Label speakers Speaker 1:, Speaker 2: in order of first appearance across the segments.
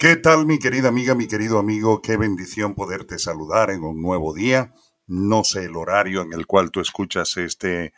Speaker 1: ¿Qué tal mi querida amiga, mi querido amigo? Qué bendición poderte saludar en un nuevo día. No sé el horario en el cual tú escuchas este,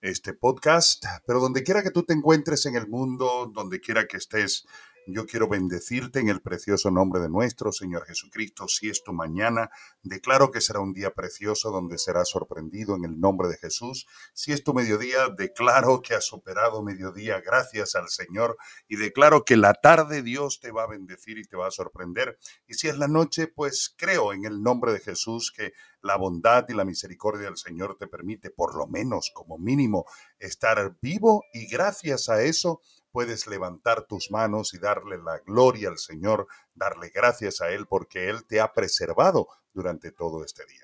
Speaker 1: este podcast, pero donde quiera que tú te encuentres en el mundo, donde quiera que estés yo quiero bendecirte en el precioso nombre de nuestro Señor Jesucristo. Si es tu mañana, declaro que será un día precioso donde serás sorprendido en el nombre de Jesús. Si es tu mediodía, declaro que has superado mediodía gracias al Señor y declaro que la tarde Dios te va a bendecir y te va a sorprender. Y si es la noche, pues creo en el nombre de Jesús que la bondad y la misericordia del Señor te permite, por lo menos como mínimo, estar vivo y gracias a eso puedes levantar tus manos y darle la gloria al Señor, darle gracias a Él porque Él te ha preservado durante todo este día.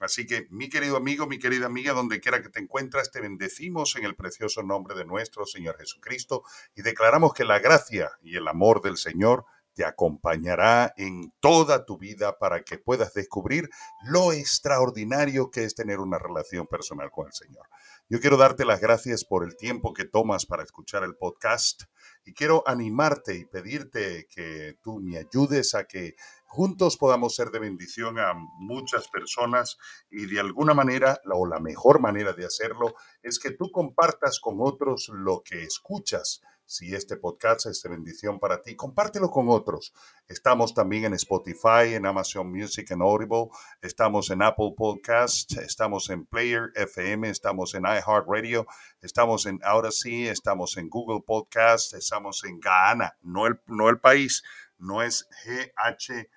Speaker 1: Así que, mi querido amigo, mi querida amiga, donde quiera que te encuentres, te bendecimos en el precioso nombre de nuestro Señor Jesucristo y declaramos que la gracia y el amor del Señor te acompañará en toda tu vida para que puedas descubrir lo extraordinario que es tener una relación personal con el Señor. Yo quiero darte las gracias por el tiempo que tomas para escuchar el podcast y quiero animarte y pedirte que tú me ayudes a que juntos podamos ser de bendición a muchas personas y de alguna manera, o la mejor manera de hacerlo, es que tú compartas con otros lo que escuchas si este podcast es de bendición para ti, compártelo con otros. Estamos también en Spotify, en Amazon Music, en Audible, estamos en Apple Podcast, estamos en Player FM, estamos en iHeartRadio, estamos en Odyssey, estamos en Google Podcast, estamos en Ghana, no el, no el país, no es G-H-A-N-A,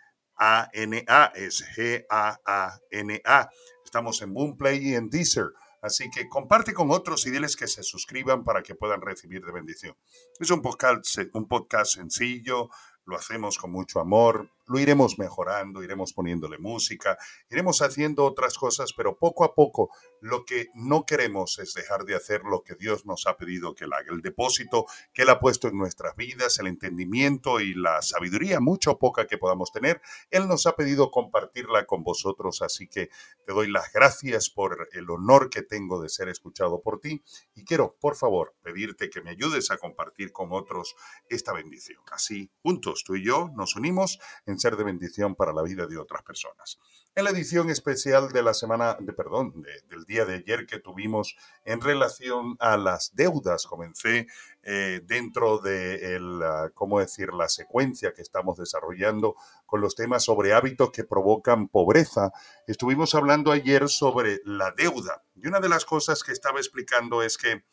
Speaker 1: es G-A-A-N-A. Estamos en Boomplay y en Deezer. Así que comparte con otros y diles que se suscriban para que puedan recibir de bendición. Es un podcast, un podcast sencillo, lo hacemos con mucho amor, lo iremos mejorando, iremos poniéndole música, iremos haciendo otras cosas, pero poco a poco lo que no queremos es dejar de hacer lo que Dios nos ha pedido que Él haga. El depósito que Él ha puesto en nuestras vidas, el entendimiento y la sabiduría, mucha o poca que podamos tener, Él nos ha pedido compartirla con vosotros. Así que te doy las gracias por el honor que tengo de ser escuchado por ti y quiero, por favor, pedirte que me ayudes a compartir con otros esta bendición. Así, juntos, tú y yo nos unimos en ser de bendición para la vida de otras personas. En la edición especial de la semana, de perdón, del día de ayer que tuvimos en relación a las deudas, comencé eh, dentro de el, cómo decir, la secuencia que estamos desarrollando con los temas sobre hábitos que provocan pobreza. Estuvimos hablando ayer sobre la deuda y una de las cosas que estaba explicando es que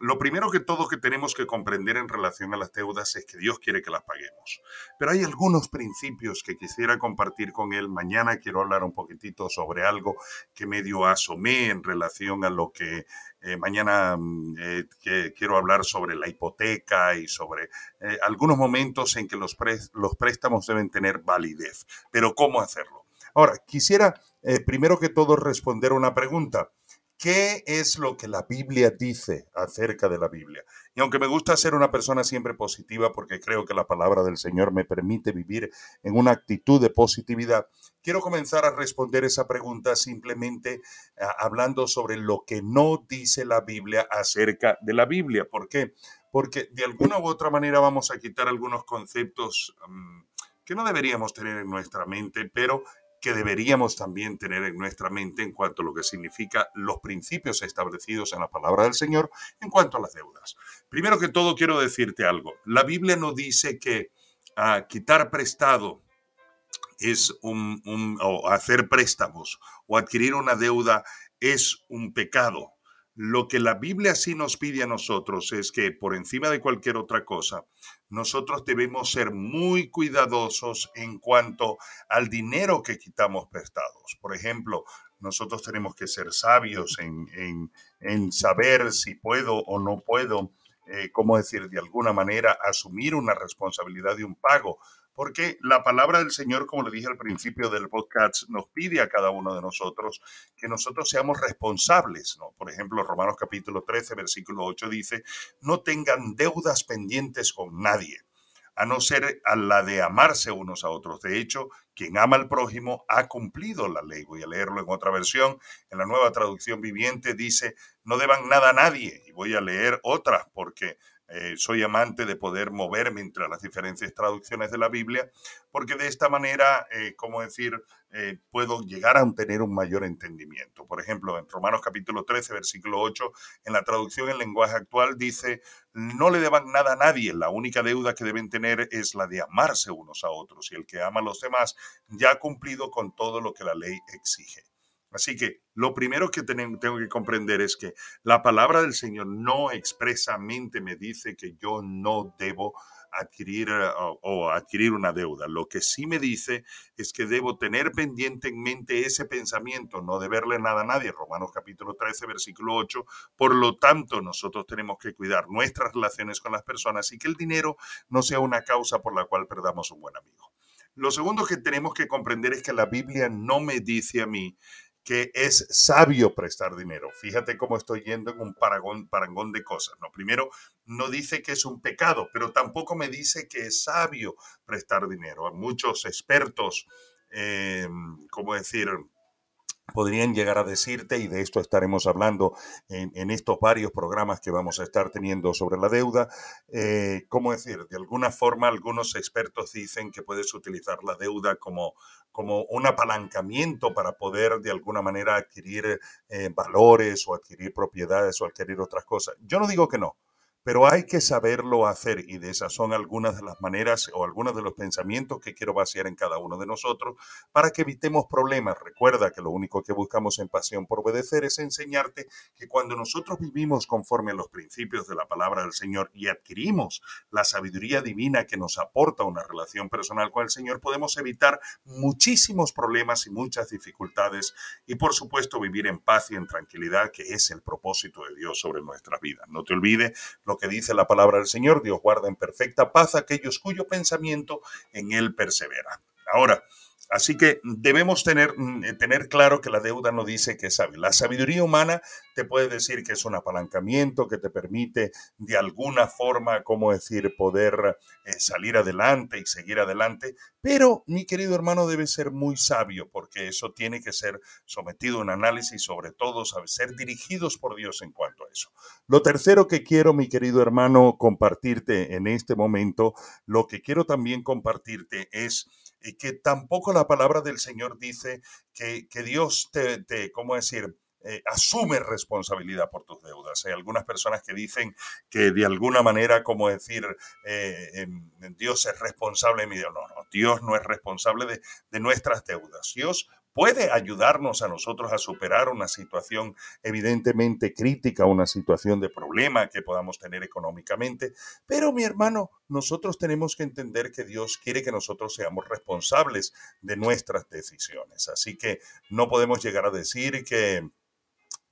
Speaker 1: lo primero que todo que tenemos que comprender en relación a las deudas es que Dios quiere que las paguemos. Pero hay algunos principios que quisiera compartir con él. Mañana quiero hablar un poquitito sobre algo que medio asomé en relación a lo que eh, mañana mm, eh, quiero hablar sobre la hipoteca y sobre eh, algunos momentos en que los, los préstamos deben tener validez. Pero ¿cómo hacerlo? Ahora, quisiera primero que todo responder una pregunta. ¿Qué es lo que la Biblia dice acerca de la Biblia? Y aunque me gusta ser una persona siempre positiva porque creo que la palabra del Señor me permite vivir en una actitud de positividad, quiero comenzar a responder esa pregunta simplemente ah, hablando sobre lo que no dice la Biblia acerca de la Biblia. ¿Por qué? Porque de alguna u otra manera vamos a quitar algunos conceptos mm, que no deberíamos tener en nuestra mente, pero que deberíamos también tener en nuestra mente en cuanto a lo que significa los principios establecidos en la palabra del Señor en cuanto a las deudas. Primero que todo quiero decirte algo. La Biblia no dice que ah, quitar prestado es un, o hacer préstamos o adquirir una deuda es un pecado. Lo que la Biblia sí nos pide a nosotros es que por encima de cualquier otra cosa, nosotros debemos ser muy cuidadosos en cuanto al dinero que quitamos prestados. Por ejemplo, nosotros tenemos que ser sabios en, saber si puedo o no puedo, eh, cómo decir, de alguna manera, asumir una responsabilidad de un pago porque la palabra del Señor, como le dije al principio del podcast, nos pide a cada uno de nosotros que nosotros seamos responsables. Por ejemplo, Romanos capítulo 13, versículo 8 dice, no tengan deudas pendientes con nadie a no ser a la de amarse unos a otros. De hecho, quien ama al prójimo ha cumplido la ley. Voy a leerlo en otra versión. En la nueva traducción viviente dice, no deban nada a nadie. Y voy a leer otra porque eh, soy amante de poder moverme entre las diferentes traducciones de la Biblia, porque de esta manera, eh, como decir, eh, puedo llegar a tener un mayor entendimiento. Por ejemplo, en Romanos capítulo 13, versículo 8, en la traducción en lenguaje actual dice, no le deban nada a nadie, la única deuda que deben tener es la de amarse unos a otros, y el que ama a los demás ya ha cumplido con todo lo que la ley exige. Así que lo primero que tengo que comprender es que la palabra del Señor no expresamente me dice que yo no debo adquirir eh, o, adquirir una deuda. Lo que sí me dice es que debo tener pendiente en mente ese pensamiento, no deberle nada a nadie. Romanos capítulo 13, versículo 8. Por lo tanto, nosotros tenemos que cuidar nuestras relaciones con las personas y que el dinero no sea una causa por la cual perdamos un buen amigo. Lo segundo que tenemos que comprender es que la Biblia no me dice a mí que es sabio prestar dinero. Fíjate cómo estoy yendo en un parangón, parangón de cosas. ¿no? Primero, no dice que es un pecado, pero tampoco me dice que es sabio prestar dinero. Muchos expertos, eh, ¿cómo decir? Podrían llegar a decirte, y de esto estaremos hablando en, estos varios programas que vamos a estar teniendo sobre la deuda, eh, ¿cómo decir? De alguna forma, algunos expertos dicen que puedes utilizar la deuda como, como un apalancamiento para poder de alguna manera adquirir eh, valores o adquirir propiedades o adquirir otras cosas. Yo no digo que no pero hay que saberlo hacer y de esas son algunas de las maneras o algunos de los pensamientos que quiero vaciar en cada uno de nosotros para que evitemos problemas. Recuerda que lo único que buscamos en Pasión por Obedecer es enseñarte que cuando nosotros vivimos conforme a los principios de la palabra del Señor y adquirimos la sabiduría divina que nos aporta una relación personal con el Señor, podemos evitar muchísimos problemas y muchas dificultades y por supuesto vivir en paz y en tranquilidad, que es el propósito de Dios sobre nuestras vidas. No te olvides lo que dice la palabra del Señor, Dios guarda en perfecta paz aquellos cuyo pensamiento en Él persevera. Ahora, Así que debemos tener, mm, eh, tener claro que la deuda no dice que es sabio. La sabiduría humana te puede decir que es un apalancamiento que te permite de alguna forma, como decir, poder eh, salir adelante y seguir adelante. Pero, mi querido hermano, debe ser muy sabio porque eso tiene que ser sometido a un análisis y sobre todo ser dirigidos por Dios en cuanto a eso. Lo tercero que quiero, mi querido hermano, compartirte en este momento, lo que quiero también compartirte es y que tampoco la palabra del Señor dice que, Dios te, te, ¿cómo decir? Eh, asume responsabilidad por tus deudas. Hay algunas personas que dicen que de alguna manera, como decir, eh, em, Dios es responsable de mi deuda. No, no, Dios no es responsable de, de nuestras deudas. Dios puede ayudarnos a nosotros a superar una situación evidentemente crítica, una situación de problema que podamos tener económicamente. Pero mi hermano, nosotros tenemos que entender que Dios quiere que nosotros seamos responsables de nuestras decisiones. Así que no podemos llegar a decir que,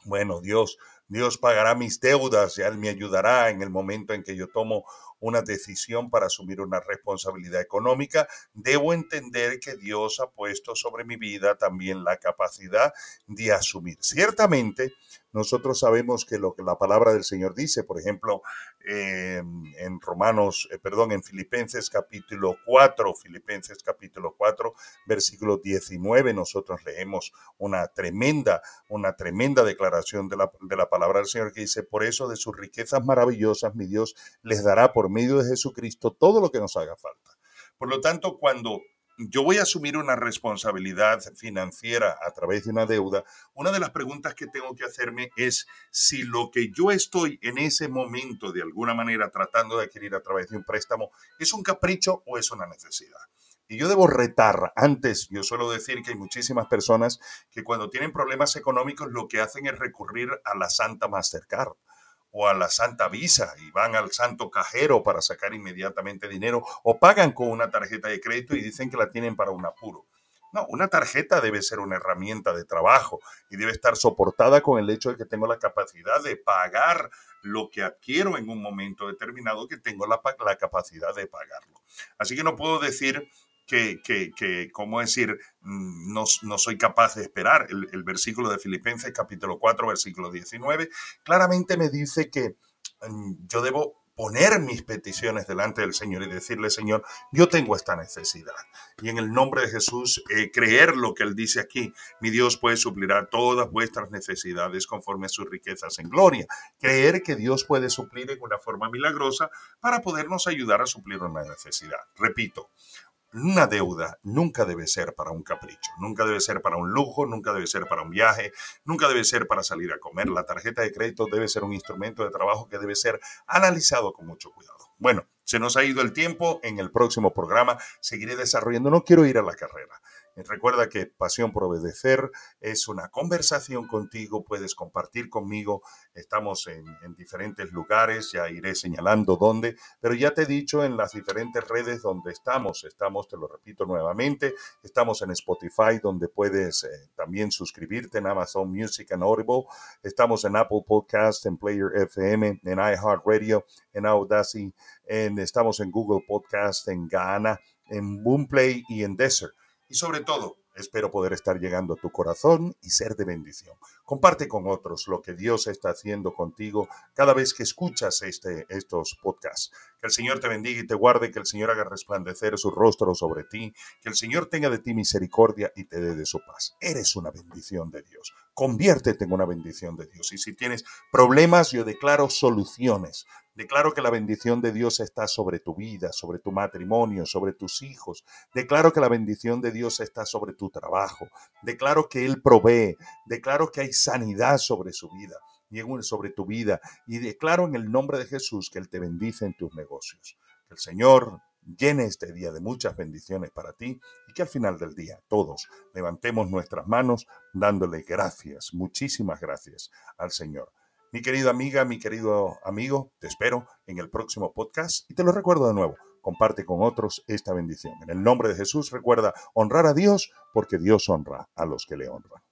Speaker 1: bueno, Dios, Dios pagará mis deudas y Él me ayudará en el momento en que yo tomo una decisión para asumir una responsabilidad económica, debo entender que Dios ha puesto sobre mi vida también la capacidad de asumir. Ciertamente, nosotros sabemos que lo que la palabra del Señor dice, por ejemplo, en Romanos, eh, perdón, en Filipenses capítulo 4, Filipenses capítulo 4, versículo 19, nosotros leemos una tremenda, una tremenda declaración de la, de la palabra del Señor que dice, por eso de sus riquezas maravillosas mi Dios les dará por medio de Jesucristo todo lo que nos haga falta. Por lo tanto, cuando yo voy a asumir una responsabilidad financiera a través de una deuda, una de las preguntas que tengo que hacerme es si lo que yo estoy en ese momento de alguna manera tratando de adquirir a través de un préstamo es un capricho o es una necesidad. Y yo debo retar, antes yo suelo decir que hay muchísimas personas que cuando tienen problemas económicos lo que hacen es recurrir a la Santa Mastercard o a la Santa Visa y van al santo cajero para sacar inmediatamente dinero o pagan con una tarjeta de crédito y dicen que la tienen para un apuro. No, una tarjeta debe ser una herramienta de trabajo y debe estar soportada con el hecho de que tengo la capacidad de pagar lo que adquiero en un momento determinado, que tengo la, la capacidad de pagarlo. Así que no puedo decir que, que, que ¿cómo decir? Mm, no, no, soy capaz de esperar. El, versículo de Filipenses capítulo 4, versículo 19, claramente me dice que mm, yo debo poner mis peticiones delante del Señor y decirle, Señor, yo tengo esta necesidad. Y en el nombre de Jesús, eh, creer lo que Él dice aquí, mi Dios puede suplir todas vuestras necesidades conforme a sus riquezas en gloria. Creer que Dios puede suplir en una forma milagrosa para podernos ayudar a suplir una necesidad. Repito, una deuda nunca debe ser para un capricho, nunca debe ser para un lujo, nunca debe ser para un viaje, nunca debe ser para salir a comer. La tarjeta de crédito debe ser un instrumento de trabajo que debe ser analizado con mucho cuidado. Bueno, se nos ha ido el tiempo. En el próximo programa seguiré desarrollando. No quiero ir a la carrera. Recuerda que Pasión por Obedecer es una conversación contigo, puedes compartir conmigo, estamos en, diferentes lugares, ya iré señalando dónde, pero ya te he dicho en las diferentes redes donde estamos, estamos, te lo repito nuevamente, estamos en Spotify donde puedes eh, también suscribirte en Amazon Music and Audible, estamos en Apple Podcast, en Player FM, en iHeartRadio, en Audacity, en, estamos en Google Podcast, en Ghana, en Boomplay y en Desert. Y sobre todo, espero poder estar llegando a tu corazón y ser de bendición. Comparte con otros lo que Dios está haciendo contigo cada vez que escuchas este, estos podcasts. Que el Señor te bendiga y te guarde, que el Señor haga resplandecer su rostro sobre ti, que el Señor tenga de ti misericordia y te dé de su paz. Eres una bendición de Dios. Conviértete en una bendición de Dios. Y si tienes problemas, yo declaro soluciones Declaro que la bendición de Dios está sobre tu vida, sobre tu matrimonio, sobre tus hijos. Declaro que la bendición de Dios está sobre tu trabajo. Declaro que Él provee. Declaro que hay sanidad sobre su vida y sobre tu vida. Y declaro en el nombre de Jesús que Él te bendice en tus negocios. Que el Señor llene este día de muchas bendiciones para ti y que al final del día todos levantemos nuestras manos dándole gracias, muchísimas gracias al Señor. Mi querida amiga, mi querido amigo, te espero en el próximo podcast y te lo recuerdo de nuevo, comparte con otros esta bendición. En el nombre de Jesús recuerda honrar a Dios porque Dios honra a los que le honran.